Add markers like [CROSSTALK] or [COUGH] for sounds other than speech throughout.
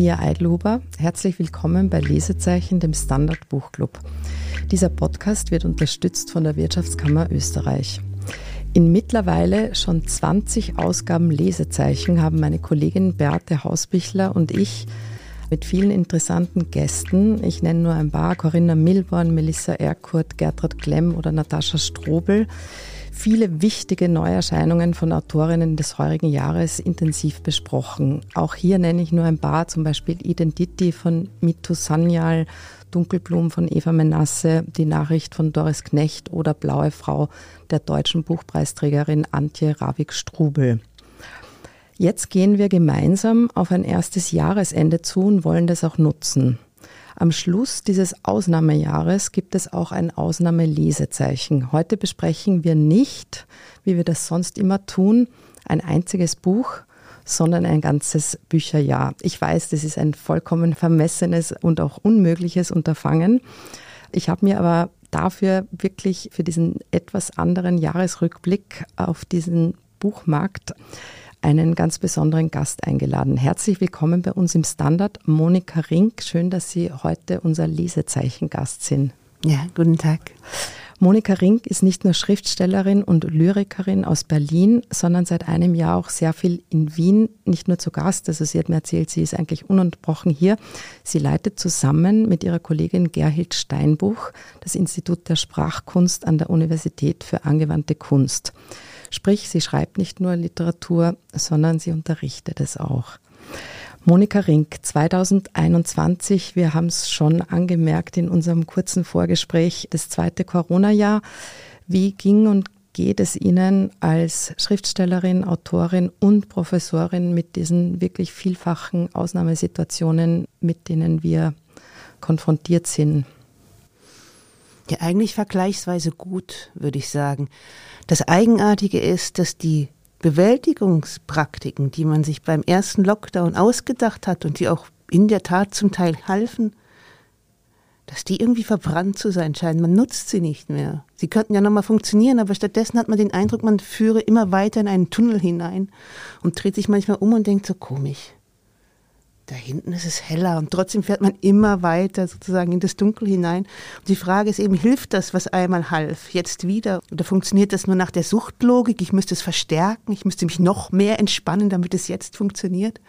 Mia Eidluber. Herzlich willkommen bei Lesezeichen, dem Standard Buchclub. Dieser Podcast wird unterstützt von der Wirtschaftskammer Österreich. In mittlerweile schon 20 Ausgaben Lesezeichen haben meine Kollegin Beate Hausbichler und ich mit vielen interessanten Gästen. Ich nenne nur ein paar, Corinna Milborn, Melissa Erkurt, Gertrud Klemm oder Natascha Strobel viele wichtige Neuerscheinungen von Autorinnen des heurigen Jahres intensiv besprochen. Auch hier nenne ich nur ein paar, zum Beispiel Identity von Mitu Sanyal, Dunkelblumen von Eva Menasse, die Nachricht von Doris Knecht oder Blaue Frau der deutschen Buchpreisträgerin Antje Ravik-Strubel. Jetzt gehen wir gemeinsam auf ein erstes Jahresende zu und wollen das auch nutzen. Am Schluss dieses Ausnahmejahres gibt es auch ein Ausnahmelesezeichen. Heute besprechen wir nicht, wie wir das sonst immer tun, ein einziges Buch, sondern ein ganzes Bücherjahr. Ich weiß, das ist ein vollkommen vermessenes und auch unmögliches Unterfangen. Ich habe mir aber dafür wirklich für diesen etwas anderen Jahresrückblick auf diesen Buchmarkt einen ganz besonderen Gast eingeladen. Herzlich willkommen bei uns im Standard, Monika Rink. Schön, dass Sie heute unser Lesezeichen-Gast sind. Ja, guten Tag. Monika Rink ist nicht nur Schriftstellerin und Lyrikerin aus Berlin, sondern seit einem Jahr auch sehr viel in Wien, nicht nur zu Gast. Also sie hat mir erzählt, sie ist eigentlich ununterbrochen hier. Sie leitet zusammen mit ihrer Kollegin Gerhild Steinbuch das Institut der Sprachkunst an der Universität für angewandte Kunst. Sprich, sie schreibt nicht nur Literatur, sondern sie unterrichtet es auch. Monika Rink, 2021, wir haben es schon angemerkt in unserem kurzen Vorgespräch, das zweite Corona-Jahr. Wie ging und geht es Ihnen als Schriftstellerin, Autorin und Professorin mit diesen wirklich vielfachen Ausnahmesituationen, mit denen wir konfrontiert sind? Ja, eigentlich vergleichsweise gut, würde ich sagen. Das Eigenartige ist, dass die Bewältigungspraktiken, die man sich beim ersten Lockdown ausgedacht hat und die auch in der Tat zum Teil halfen, dass die irgendwie verbrannt zu sein scheinen. Man nutzt sie nicht mehr. Sie könnten ja nochmal funktionieren, aber stattdessen hat man den Eindruck, man führe immer weiter in einen Tunnel hinein und dreht sich manchmal um und denkt so komisch da hinten ist es heller und trotzdem fährt man immer weiter sozusagen in das Dunkel hinein. Und die Frage ist eben, hilft das, was einmal half, jetzt wieder? Oder funktioniert das nur nach der Suchtlogik? Ich müsste es verstärken, ich müsste mich noch mehr entspannen, damit es jetzt funktioniert.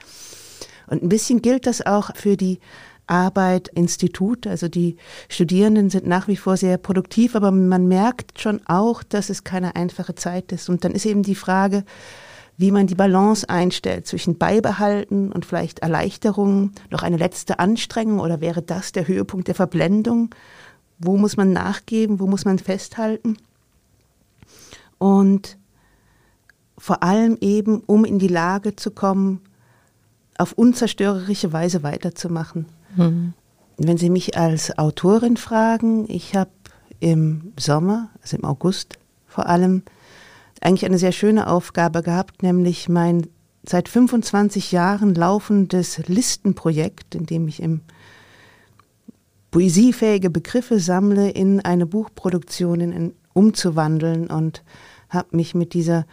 Und ein bisschen gilt das auch für die Arbeit, Institut. Also die Studierenden sind nach wie vor sehr produktiv, aber man merkt schon auch, dass es keine einfache Zeit ist. Und dann ist eben die Frage, wie man die Balance einstellt zwischen Beibehalten und vielleicht Erleichterung, noch eine letzte Anstrengung oder wäre das der Höhepunkt der Verblendung? Wo muss man nachgeben, wo muss man festhalten? Und vor allem eben, um in die Lage zu kommen, auf unzerstörerische Weise weiterzumachen. Mhm. Wenn Sie mich als Autorin fragen, ich habe im Sommer, also im August vor allem, eigentlich eine sehr schöne Aufgabe gehabt, nämlich mein seit 25 Jahren laufendes Listenprojekt, in dem ich im poesiefähige Begriffe sammle, in eine Buchproduktion in, umzuwandeln und habe mich mit dieser,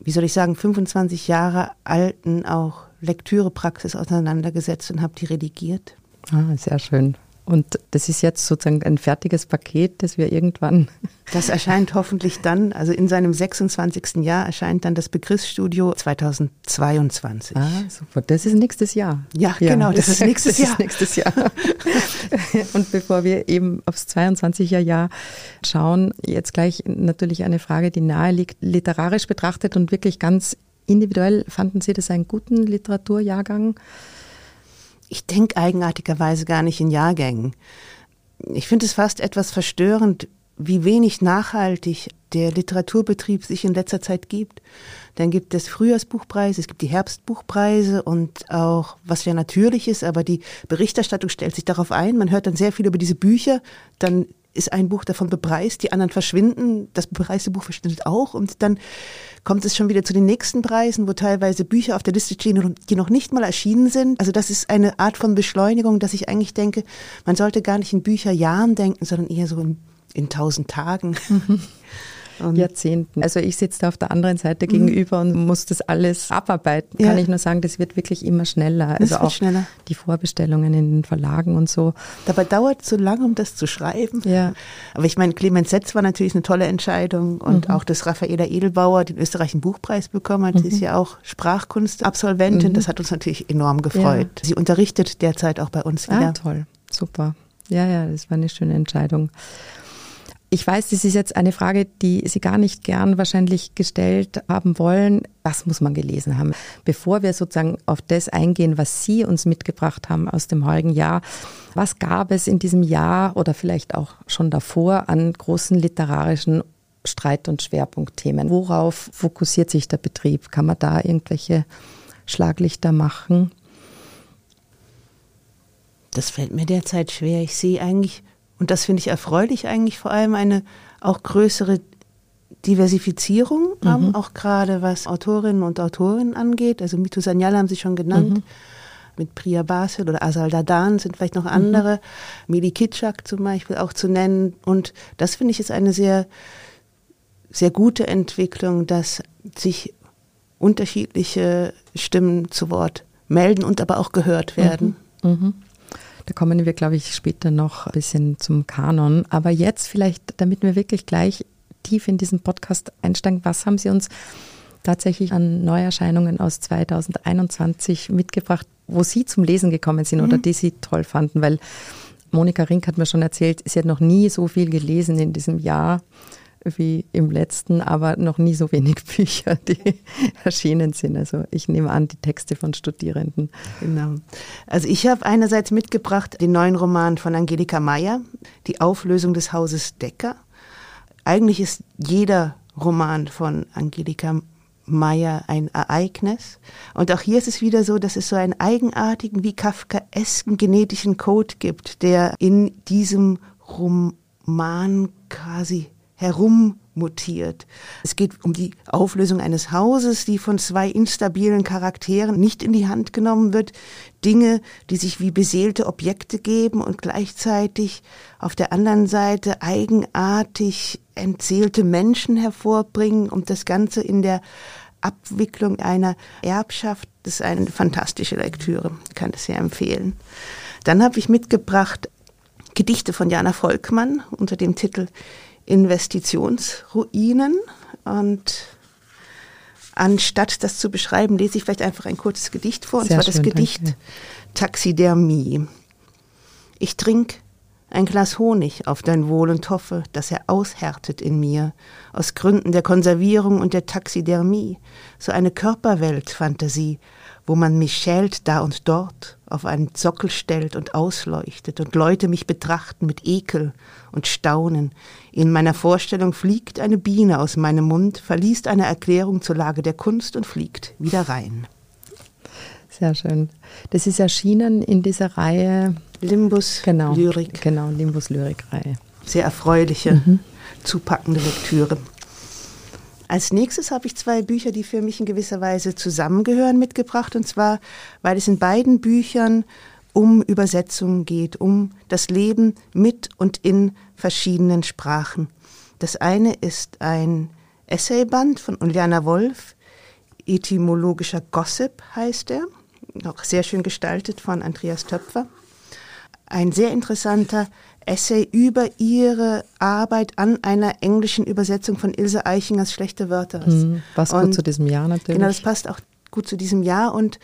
wie soll ich sagen, 25 Jahre alten auch Lektürepraxis auseinandergesetzt und habe die redigiert. Ah, sehr schön. Und das ist jetzt sozusagen ein fertiges Paket, das wir irgendwann. [LAUGHS] Das erscheint hoffentlich dann, also in seinem 26. Jahr erscheint dann das Begriffsstudio 2022. Ah, super. Das ist nächstes Jahr. Ja, ja genau, das, ist nächstes [LAUGHS] das Jahr. Ist nächstes Jahr. [LAUGHS] Und bevor wir eben aufs 22er Jahr schauen, jetzt gleich natürlich eine Frage, die nahe liegt, literarisch betrachtet und wirklich ganz individuell. Fanden Sie das einen guten Literaturjahrgang? Ich denke eigenartigerweise gar nicht in Jahrgängen. Ich finde es fast etwas verstörend, wie wenig nachhaltig der Literaturbetrieb sich in letzter Zeit gibt. Dann gibt es Frühjahrsbuchpreise, es gibt die Herbstbuchpreise und auch, was ja natürlich ist, aber die Berichterstattung stellt sich darauf ein. Man hört dann sehr viel über diese Bücher, dann ist ein Buch davon bepreist, die anderen verschwinden, das bepreiste Buch verschwindet auch und dann kommt es schon wieder zu den nächsten Preisen, wo teilweise Bücher auf der Liste stehen, die noch nicht mal erschienen sind. Also das ist eine Art von Beschleunigung, dass ich eigentlich denke, man sollte gar nicht in Bücherjahren denken, sondern eher so in, in tausend Tagen. [LAUGHS] und Jahrzehnten. Also ich sitze da auf der anderen Seite mhm. gegenüber und muss das alles abarbeiten. Ja. Kann ich nur sagen, das wird wirklich immer schneller. Also auch schneller. die Vorbestellungen in den Verlagen und so. Dabei dauert es so lange, um das zu schreiben. Ja. Aber ich meine, Clemens Setz war natürlich eine tolle Entscheidung und mhm. auch, dass Raffaela Edelbauer den österreichischen Buchpreis bekommen hat. Mhm. Sie ist ja auch Sprachkunstabsolventin. Mhm. Das hat uns natürlich enorm gefreut. Ja. Sie unterrichtet derzeit auch bei uns wieder. Ah, toll, super. Ja, ja, das war eine schöne Entscheidung. Ich weiß, das ist jetzt eine Frage, die Sie gar nicht gern wahrscheinlich gestellt haben wollen. Was muss man gelesen haben? Bevor wir sozusagen auf das eingehen, was Sie uns mitgebracht haben aus dem heurigen Jahr, was gab es in diesem Jahr oder vielleicht auch schon davor an großen literarischen Streit- und Schwerpunktthemen? Worauf fokussiert sich der Betrieb? Kann man da irgendwelche Schlaglichter machen? Das fällt mir derzeit schwer. Ich sehe eigentlich und das finde ich erfreulich eigentlich vor allem eine auch größere Diversifizierung, mhm. auch gerade was Autorinnen und Autoren angeht. Also Mitu Sanyal haben Sie schon genannt. Mhm. Mit Priya Basil oder Asal Dadan sind vielleicht noch mhm. andere. Mhm. Mili Kitschak zum Beispiel auch zu nennen. Und das finde ich ist eine sehr, sehr gute Entwicklung, dass sich unterschiedliche Stimmen zu Wort melden und aber auch gehört werden. Mhm. Da kommen wir, glaube ich, später noch ein bisschen zum Kanon. Aber jetzt vielleicht, damit wir wirklich gleich tief in diesen Podcast einsteigen, was haben Sie uns tatsächlich an Neuerscheinungen aus 2021 mitgebracht, wo Sie zum Lesen gekommen sind mhm. oder die Sie toll fanden? Weil Monika Rink hat mir schon erzählt, sie hat noch nie so viel gelesen in diesem Jahr wie im letzten, aber noch nie so wenig [LAUGHS] Bücher, die erschienen sind. Also ich nehme an, die Texte von Studierenden. Genau. Also ich habe einerseits mitgebracht den neuen Roman von Angelika Meyer, Die Auflösung des Hauses Decker. Eigentlich ist jeder Roman von Angelika Meyer ein Ereignis. Und auch hier ist es wieder so, dass es so einen eigenartigen, wie Kafkaesken genetischen Code gibt, der in diesem Roman quasi herummutiert. Es geht um die Auflösung eines Hauses, die von zwei instabilen Charakteren nicht in die Hand genommen wird. Dinge, die sich wie beseelte Objekte geben und gleichzeitig auf der anderen Seite eigenartig entseelte Menschen hervorbringen und das Ganze in der Abwicklung einer Erbschaft. Das ist eine fantastische Lektüre, ich kann das sehr empfehlen. Dann habe ich mitgebracht Gedichte von Jana Volkmann unter dem Titel Investitionsruinen. Und anstatt das zu beschreiben, lese ich vielleicht einfach ein kurzes Gedicht vor. Und Sehr zwar schön, das Gedicht danke. Taxidermie. Ich trink ein Glas Honig auf dein Wohl und hoffe, dass er aushärtet in mir, aus Gründen der Konservierung und der Taxidermie, so eine Körperweltfantasie, wo man mich schält da und dort, auf einen Sockel stellt und ausleuchtet und Leute mich betrachten mit Ekel und Staunen. In meiner Vorstellung fliegt eine Biene aus meinem Mund, verliest eine Erklärung zur Lage der Kunst und fliegt wieder rein. Sehr schön. Das ist erschienen in dieser Reihe Limbus genau, Lyrik. Genau, Limbus Lyrik-Reihe. Sehr erfreuliche, mhm. zupackende Lektüre. Als nächstes habe ich zwei Bücher, die für mich in gewisser Weise zusammengehören, mitgebracht. Und zwar, weil es in beiden Büchern um Übersetzungen geht, um das Leben mit und in verschiedenen Sprachen. Das eine ist ein Essayband von Uliana Wolf, Etymologischer Gossip heißt er, auch sehr schön gestaltet von Andreas Töpfer. Ein sehr interessanter Essay über ihre Arbeit an einer englischen Übersetzung von Ilse Eichingers Schlechte Wörter. Hm, was gut zu diesem Jahr natürlich. Genau, das passt auch gut zu diesem Jahr und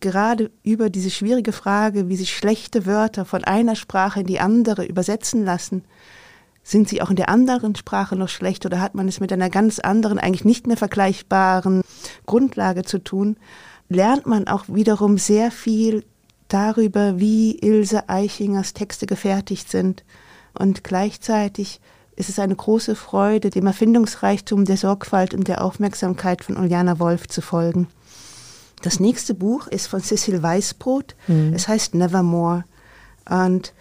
gerade über diese schwierige Frage, wie sich schlechte Wörter von einer Sprache in die andere übersetzen lassen, sind sie auch in der anderen Sprache noch schlecht oder hat man es mit einer ganz anderen, eigentlich nicht mehr vergleichbaren Grundlage zu tun, lernt man auch wiederum sehr viel darüber, wie Ilse Eichingers Texte gefertigt sind. Und gleichzeitig ist es eine große Freude, dem Erfindungsreichtum, der Sorgfalt und der Aufmerksamkeit von Uliana Wolf zu folgen. Das nächste Buch ist von Cecil Weißbrot. Mhm. Es heißt Nevermore. Und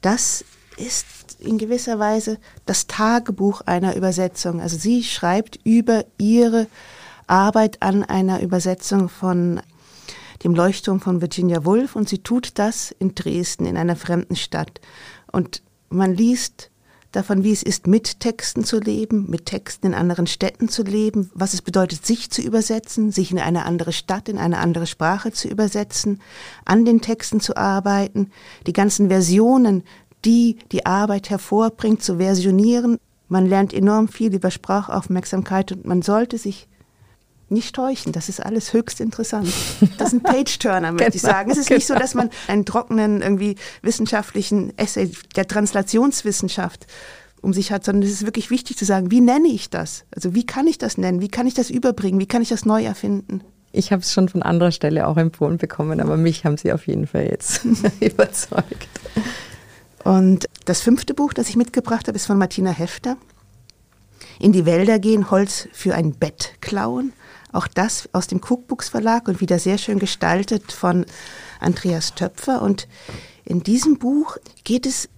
das ist in gewisser Weise das Tagebuch einer Übersetzung. Also sie schreibt über ihre Arbeit an einer Übersetzung von dem Leuchtturm von Virginia Woolf und sie tut das in Dresden, in einer fremden Stadt. Und man liest davon, wie es ist, mit Texten zu leben, mit Texten in anderen Städten zu leben, was es bedeutet, sich zu übersetzen, sich in eine andere Stadt, in eine andere Sprache zu übersetzen, an den Texten zu arbeiten, die ganzen Versionen, die die Arbeit hervorbringt, zu versionieren. Man lernt enorm viel über Sprachaufmerksamkeit und man sollte sich nicht täuschen. Das ist alles höchst interessant. Das ist ein [LAUGHS] Page-Turner, möchte genau, ich sagen. Es ist genau. nicht so, dass man einen trockenen, irgendwie wissenschaftlichen Essay der Translationswissenschaft um sich hat, sondern es ist wirklich wichtig zu sagen, wie nenne ich das? Also wie kann ich das nennen? Wie kann ich das überbringen? Wie kann ich das neu erfinden? Ich habe es schon von anderer Stelle auch empfohlen bekommen, aber mich haben Sie auf jeden Fall jetzt [LAUGHS] [LAUGHS] überzeugt. Und das fünfte Buch, das ich mitgebracht habe, ist von Martina Hefter. In die Wälder gehen, Holz für ein Bett klauen. Auch das aus dem Cookbooks Verlag und wieder sehr schön gestaltet von Andreas Töpfer. Und in diesem Buch geht es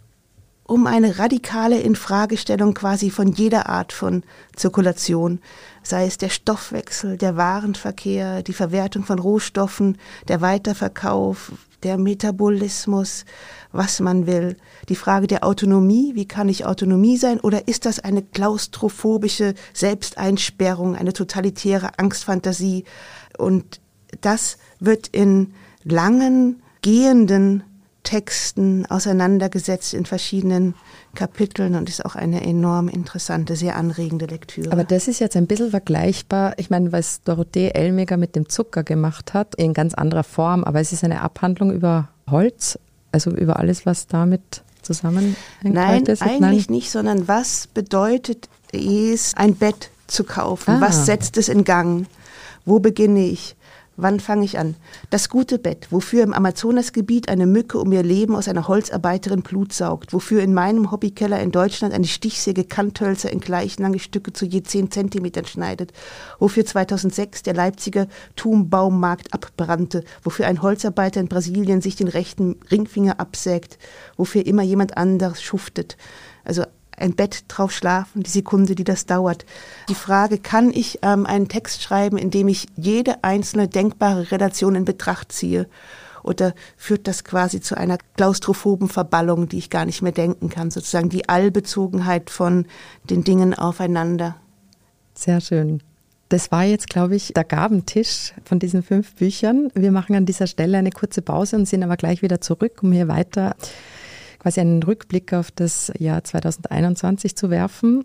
um eine radikale Infragestellung quasi von jeder Art von Zirkulation, sei es der Stoffwechsel, der Warenverkehr, die Verwertung von Rohstoffen, der Weiterverkauf, der Metabolismus, was man will, die Frage der Autonomie, wie kann ich Autonomie sein? Oder ist das eine klaustrophobische Selbsteinsperrung, eine totalitäre Angstfantasie? Und das wird in langen, gehenden Texten auseinandergesetzt in verschiedenen Kapiteln und ist auch eine enorm interessante, sehr anregende Lektüre. Aber das ist jetzt ein bisschen vergleichbar. Ich meine, was Dorothee Elmiger mit dem Zucker gemacht hat, in ganz anderer Form, aber es ist eine Abhandlung über Holz, also über alles, was damit zusammenhängt. Nein, ist. eigentlich Nein. nicht, sondern was bedeutet es, ein Bett zu kaufen? Ah. Was setzt es in Gang? Wo beginne ich? Wann fange ich an? Das gute Bett, wofür im Amazonasgebiet eine Mücke um ihr Leben aus einer Holzarbeiterin Blut saugt, wofür in meinem Hobbykeller in Deutschland eine Stichsäge Kanthölzer in gleich lange Stücke zu je zehn Zentimetern schneidet, wofür 2006 der Leipziger Turmbaumarkt abbrannte, wofür ein Holzarbeiter in Brasilien sich den rechten Ringfinger absägt, wofür immer jemand anders schuftet. Also ein Bett drauf schlafen, die Sekunde, die das dauert. Die Frage, kann ich ähm, einen Text schreiben, in dem ich jede einzelne denkbare Relation in Betracht ziehe? Oder führt das quasi zu einer klaustrophoben Verballung, die ich gar nicht mehr denken kann? Sozusagen die Allbezogenheit von den Dingen aufeinander. Sehr schön. Das war jetzt, glaube ich, der Gabentisch von diesen fünf Büchern. Wir machen an dieser Stelle eine kurze Pause und sind aber gleich wieder zurück, um hier weiter quasi einen Rückblick auf das Jahr 2021 zu werfen.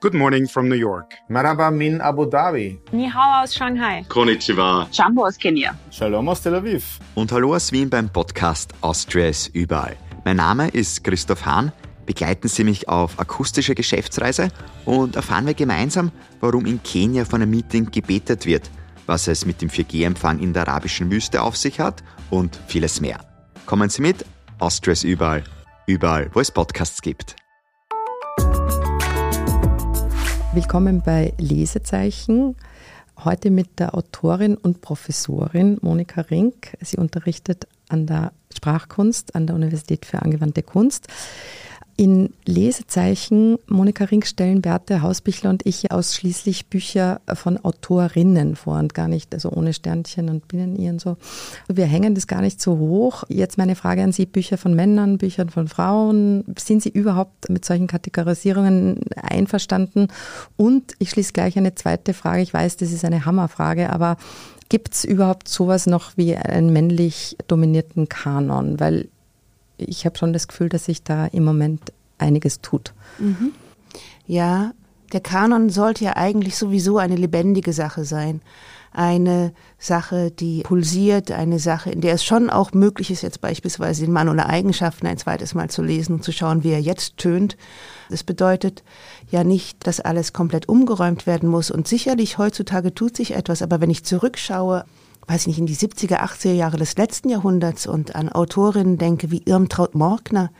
Good morning from New York. Maraba min Abu Dhabi. Ni hao aus Shanghai. Konnichiwa. Jambo aus Kenia. Shalom aus Tel Aviv. Und hallo aus Wien beim Podcast Austria ist überall. Mein Name ist Christoph Hahn. Begleiten Sie mich auf akustische Geschäftsreise und erfahren wir gemeinsam, warum in Kenia von einem Meeting gebetet wird – was es mit dem 4G-Empfang in der arabischen Wüste auf sich hat und vieles mehr. Kommen Sie mit, Austria ist überall, überall, wo es Podcasts gibt. Willkommen bei Lesezeichen. Heute mit der Autorin und Professorin Monika Rink. Sie unterrichtet an der Sprachkunst an der Universität für angewandte Kunst. In Lesezeichen, Monika Rink stellen Berthe Hausbichler und ich ausschließlich Bücher von Autorinnen vor und gar nicht, also ohne Sternchen und Binnen so. Wir hängen das gar nicht so hoch. Jetzt meine Frage an Sie, Bücher von Männern, Büchern von Frauen. Sind Sie überhaupt mit solchen Kategorisierungen einverstanden? Und ich schließe gleich eine zweite Frage. Ich weiß, das ist eine Hammerfrage, aber gibt es überhaupt sowas noch wie einen männlich dominierten Kanon? Weil ich habe schon das Gefühl, dass sich da im Moment einiges tut. Mhm. Ja, der Kanon sollte ja eigentlich sowieso eine lebendige Sache sein. Eine Sache, die pulsiert, eine Sache, in der es schon auch möglich ist, jetzt beispielsweise den Mann oder Eigenschaften ein zweites Mal zu lesen und zu schauen, wie er jetzt tönt. Das bedeutet ja nicht, dass alles komplett umgeräumt werden muss. Und sicherlich heutzutage tut sich etwas, aber wenn ich zurückschaue, weiß ich nicht, in die 70er, 80er Jahre des letzten Jahrhunderts und an Autorinnen denke wie Irmtraut Morgner,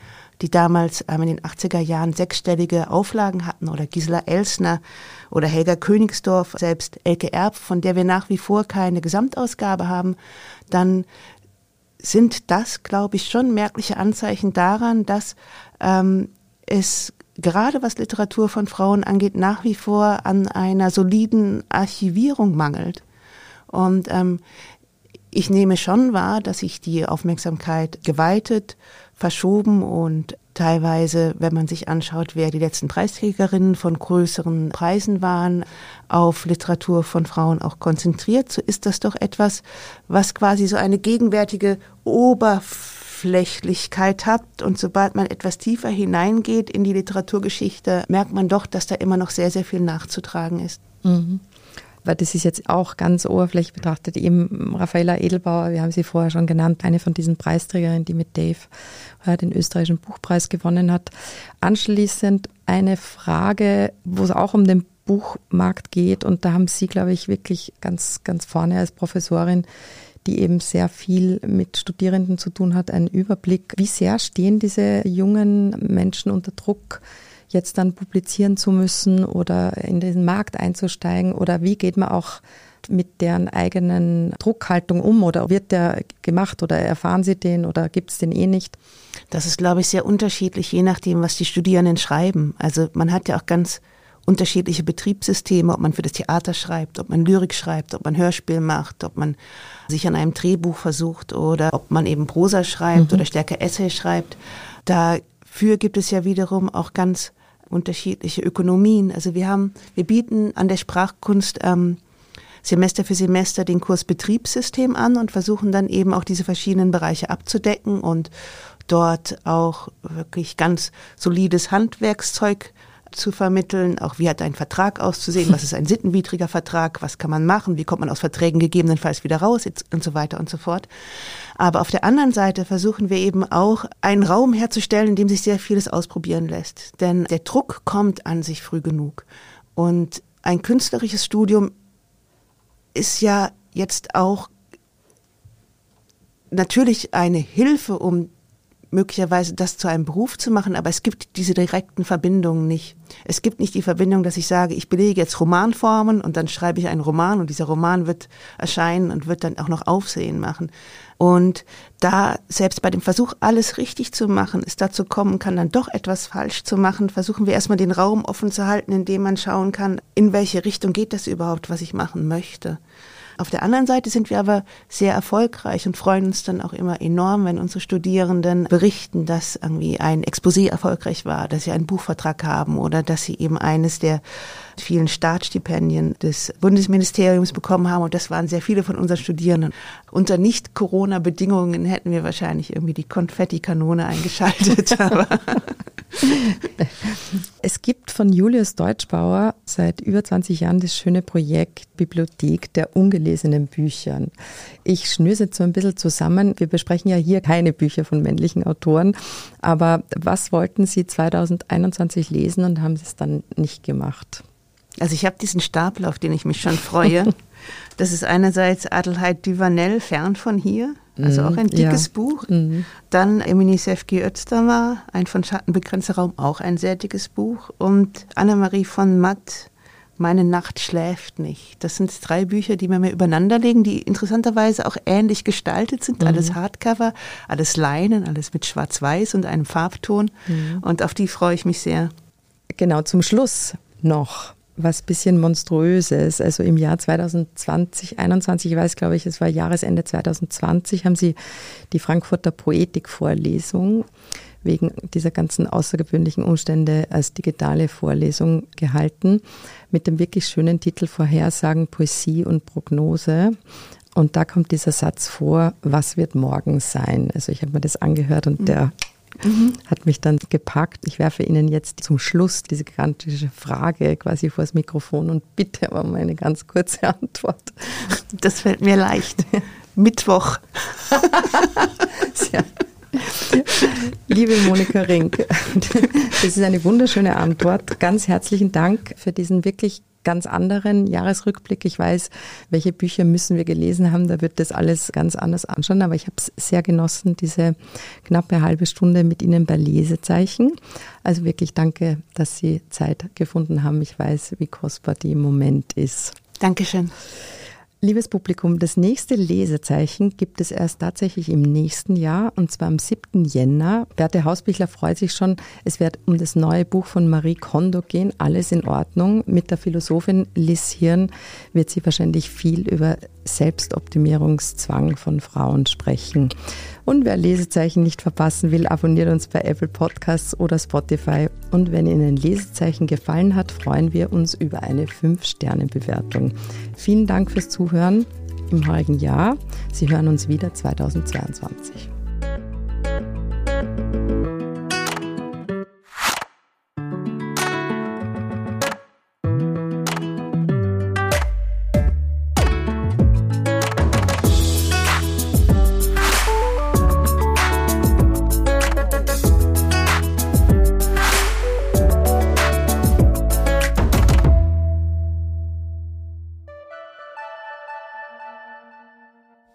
die damals ähm, in den 80er Jahren sechsstellige Auflagen hatten, oder Gisela Elsner oder Helga Königsdorf, selbst Elke Erb, von der wir nach wie vor keine Gesamtausgabe haben, dann sind das, glaube ich, schon merkliche Anzeichen daran, dass ähm, es gerade was Literatur von Frauen angeht, nach wie vor an einer soliden Archivierung mangelt. Und ähm, ich nehme schon wahr, dass sich die Aufmerksamkeit geweitet, verschoben und teilweise, wenn man sich anschaut, wer die letzten Preisträgerinnen von größeren Preisen waren, auf Literatur von Frauen auch konzentriert, so ist das doch etwas, was quasi so eine gegenwärtige Oberflächlichkeit hat. Und sobald man etwas tiefer hineingeht in die Literaturgeschichte, merkt man doch, dass da immer noch sehr, sehr viel nachzutragen ist. Mhm weil das ist jetzt auch ganz oberflächlich betrachtet, eben Raffaella Edelbauer, wir haben sie vorher schon genannt, eine von diesen Preisträgerinnen, die mit Dave den österreichischen Buchpreis gewonnen hat. Anschließend eine Frage, wo es auch um den Buchmarkt geht und da haben Sie, glaube ich, wirklich ganz, ganz vorne als Professorin die eben sehr viel mit Studierenden zu tun hat, einen Überblick. Wie sehr stehen diese jungen Menschen unter Druck, jetzt dann publizieren zu müssen oder in den Markt einzusteigen? Oder wie geht man auch mit deren eigenen Druckhaltung um oder wird der gemacht oder erfahren sie den oder gibt es den eh nicht? Das ist, glaube ich, sehr unterschiedlich, je nachdem, was die Studierenden schreiben. Also man hat ja auch ganz unterschiedliche Betriebssysteme, ob man für das Theater schreibt, ob man Lyrik schreibt, ob man Hörspiel macht, ob man sich an einem Drehbuch versucht oder ob man eben Prosa schreibt mhm. oder stärker Essay schreibt. Dafür gibt es ja wiederum auch ganz unterschiedliche Ökonomien. Also wir haben, wir bieten an der Sprachkunst ähm, Semester für Semester den Kurs Betriebssystem an und versuchen dann eben auch diese verschiedenen Bereiche abzudecken und dort auch wirklich ganz solides Handwerkszeug zu vermitteln, auch wie hat ein Vertrag auszusehen, was ist ein sittenwidriger Vertrag, was kann man machen, wie kommt man aus Verträgen gegebenenfalls wieder raus und so weiter und so fort. Aber auf der anderen Seite versuchen wir eben auch einen Raum herzustellen, in dem sich sehr vieles ausprobieren lässt. Denn der Druck kommt an sich früh genug. Und ein künstlerisches Studium ist ja jetzt auch natürlich eine Hilfe, um möglicherweise das zu einem Beruf zu machen, aber es gibt diese direkten Verbindungen nicht. Es gibt nicht die Verbindung, dass ich sage, ich belege jetzt Romanformen und dann schreibe ich einen Roman und dieser Roman wird erscheinen und wird dann auch noch Aufsehen machen. Und da selbst bei dem Versuch, alles richtig zu machen, es dazu kommen kann, dann doch etwas falsch zu machen, versuchen wir erstmal den Raum offen zu halten, in dem man schauen kann, in welche Richtung geht das überhaupt, was ich machen möchte. Auf der anderen Seite sind wir aber sehr erfolgreich und freuen uns dann auch immer enorm, wenn unsere Studierenden berichten, dass irgendwie ein Exposé erfolgreich war, dass sie einen Buchvertrag haben oder dass sie eben eines der vielen Staatsstipendien des Bundesministeriums bekommen haben. Und das waren sehr viele von unseren Studierenden. Unter Nicht-Corona-Bedingungen hätten wir wahrscheinlich irgendwie die Konfettikanone eingeschaltet. [LAUGHS] [LAUGHS] es gibt von Julius Deutschbauer seit über 20 Jahren das schöne Projekt Bibliothek der ungelesenen Büchern. Ich schnüre jetzt so ein bisschen zusammen. Wir besprechen ja hier keine Bücher von männlichen Autoren, aber was wollten Sie 2021 lesen und haben Sie es dann nicht gemacht? Also ich habe diesen Stapel, auf den ich mich schon freue. [LAUGHS] Das ist einerseits Adelheid Duvanel, Fern von hier, also auch ein mhm, dickes ja. Buch. Mhm. Dann Emini Sefki Özdamar, ein von Schattenbegrenzter Raum, auch ein sehr dickes Buch. Und Annemarie von Matt, Meine Nacht schläft nicht. Das sind drei Bücher, die wir mir übereinander legen, die interessanterweise auch ähnlich gestaltet sind. Mhm. Alles Hardcover, alles Leinen, alles mit Schwarz-Weiß und einem Farbton. Mhm. Und auf die freue ich mich sehr. Genau, zum Schluss noch was bisschen monströses. Also im Jahr 2020, 21, ich weiß, glaube ich, es war Jahresende 2020, haben sie die Frankfurter Poetikvorlesung wegen dieser ganzen außergewöhnlichen Umstände als digitale Vorlesung gehalten mit dem wirklich schönen Titel Vorhersagen, Poesie und Prognose. Und da kommt dieser Satz vor, was wird morgen sein? Also ich habe mir das angehört und der mhm. hat mich dann gepackt. Ich werfe Ihnen jetzt zum Schluss diese gigantische Frage quasi vor das Mikrofon und bitte aber um eine ganz kurze Antwort. Das fällt mir leicht. Mittwoch. [LAUGHS] Sehr. [LAUGHS] Liebe Monika Rink, das ist eine wunderschöne Antwort. Ganz herzlichen Dank für diesen wirklich ganz anderen Jahresrückblick. Ich weiß, welche Bücher müssen wir gelesen haben. Da wird das alles ganz anders anschauen. Aber ich habe es sehr genossen, diese knappe halbe Stunde mit Ihnen bei Lesezeichen. Also wirklich danke, dass Sie Zeit gefunden haben. Ich weiß, wie kostbar die im Moment ist. Dankeschön. Liebes Publikum, das nächste Lesezeichen gibt es erst tatsächlich im nächsten Jahr und zwar am 7. Jänner. Berthe Hausbichler freut sich schon. Es wird um das neue Buch von Marie Kondo gehen, Alles in Ordnung. Mit der Philosophin Liz Hirn wird sie wahrscheinlich viel über Selbstoptimierungszwang von Frauen sprechen. Und wer Lesezeichen nicht verpassen will, abonniert uns bei Apple Podcasts oder Spotify. Und wenn Ihnen Lesezeichen gefallen hat, freuen wir uns über eine 5-Sterne-Bewertung. Vielen Dank fürs Zuhören im heurigen Jahr. Sie hören uns wieder 2022.